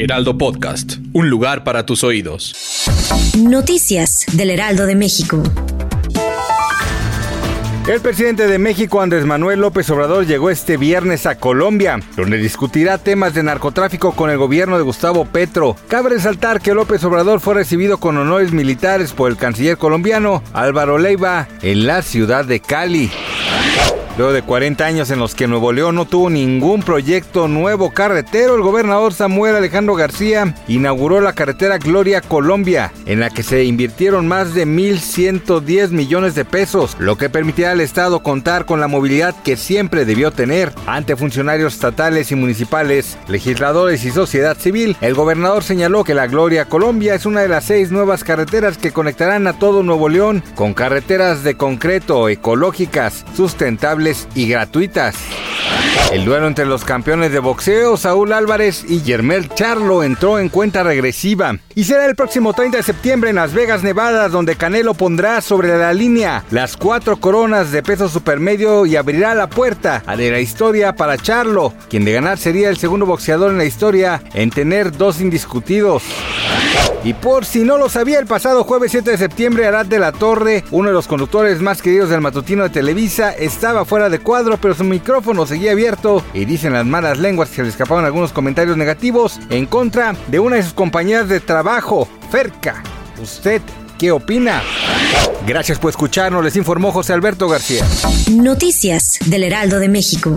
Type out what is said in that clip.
Heraldo Podcast, un lugar para tus oídos. Noticias del Heraldo de México. El presidente de México, Andrés Manuel López Obrador, llegó este viernes a Colombia, donde discutirá temas de narcotráfico con el gobierno de Gustavo Petro. Cabe resaltar que López Obrador fue recibido con honores militares por el canciller colombiano Álvaro Leiva en la ciudad de Cali. Luego de 40 años en los que Nuevo León no tuvo ningún proyecto nuevo carretero, el gobernador Samuel Alejandro García inauguró la carretera Gloria Colombia, en la que se invirtieron más de 1.110 millones de pesos, lo que permitirá al Estado contar con la movilidad que siempre debió tener. Ante funcionarios estatales y municipales, legisladores y sociedad civil, el gobernador señaló que la Gloria Colombia es una de las seis nuevas carreteras que conectarán a todo Nuevo León con carreteras de concreto, ecológicas, sustentables y gratuitas. El duelo entre los campeones de boxeo, Saúl Álvarez y Yermel Charlo, entró en cuenta regresiva. Y será el próximo 30 de septiembre en Las Vegas, Nevada, donde Canelo pondrá sobre la línea las cuatro coronas de peso supermedio y abrirá la puerta a de la historia para Charlo, quien de ganar sería el segundo boxeador en la historia en tener dos indiscutidos. Y por si no lo sabía, el pasado jueves 7 de septiembre, Arad de la Torre, uno de los conductores más queridos del matutino de Televisa, estaba fuera de cuadro, pero su micrófono seguía abierto y dicen las malas lenguas que se le escaparon algunos comentarios negativos en contra de una de sus compañeras de trabajo, Ferca. ¿Usted qué opina? Gracias por escucharnos, les informó José Alberto García. Noticias del Heraldo de México.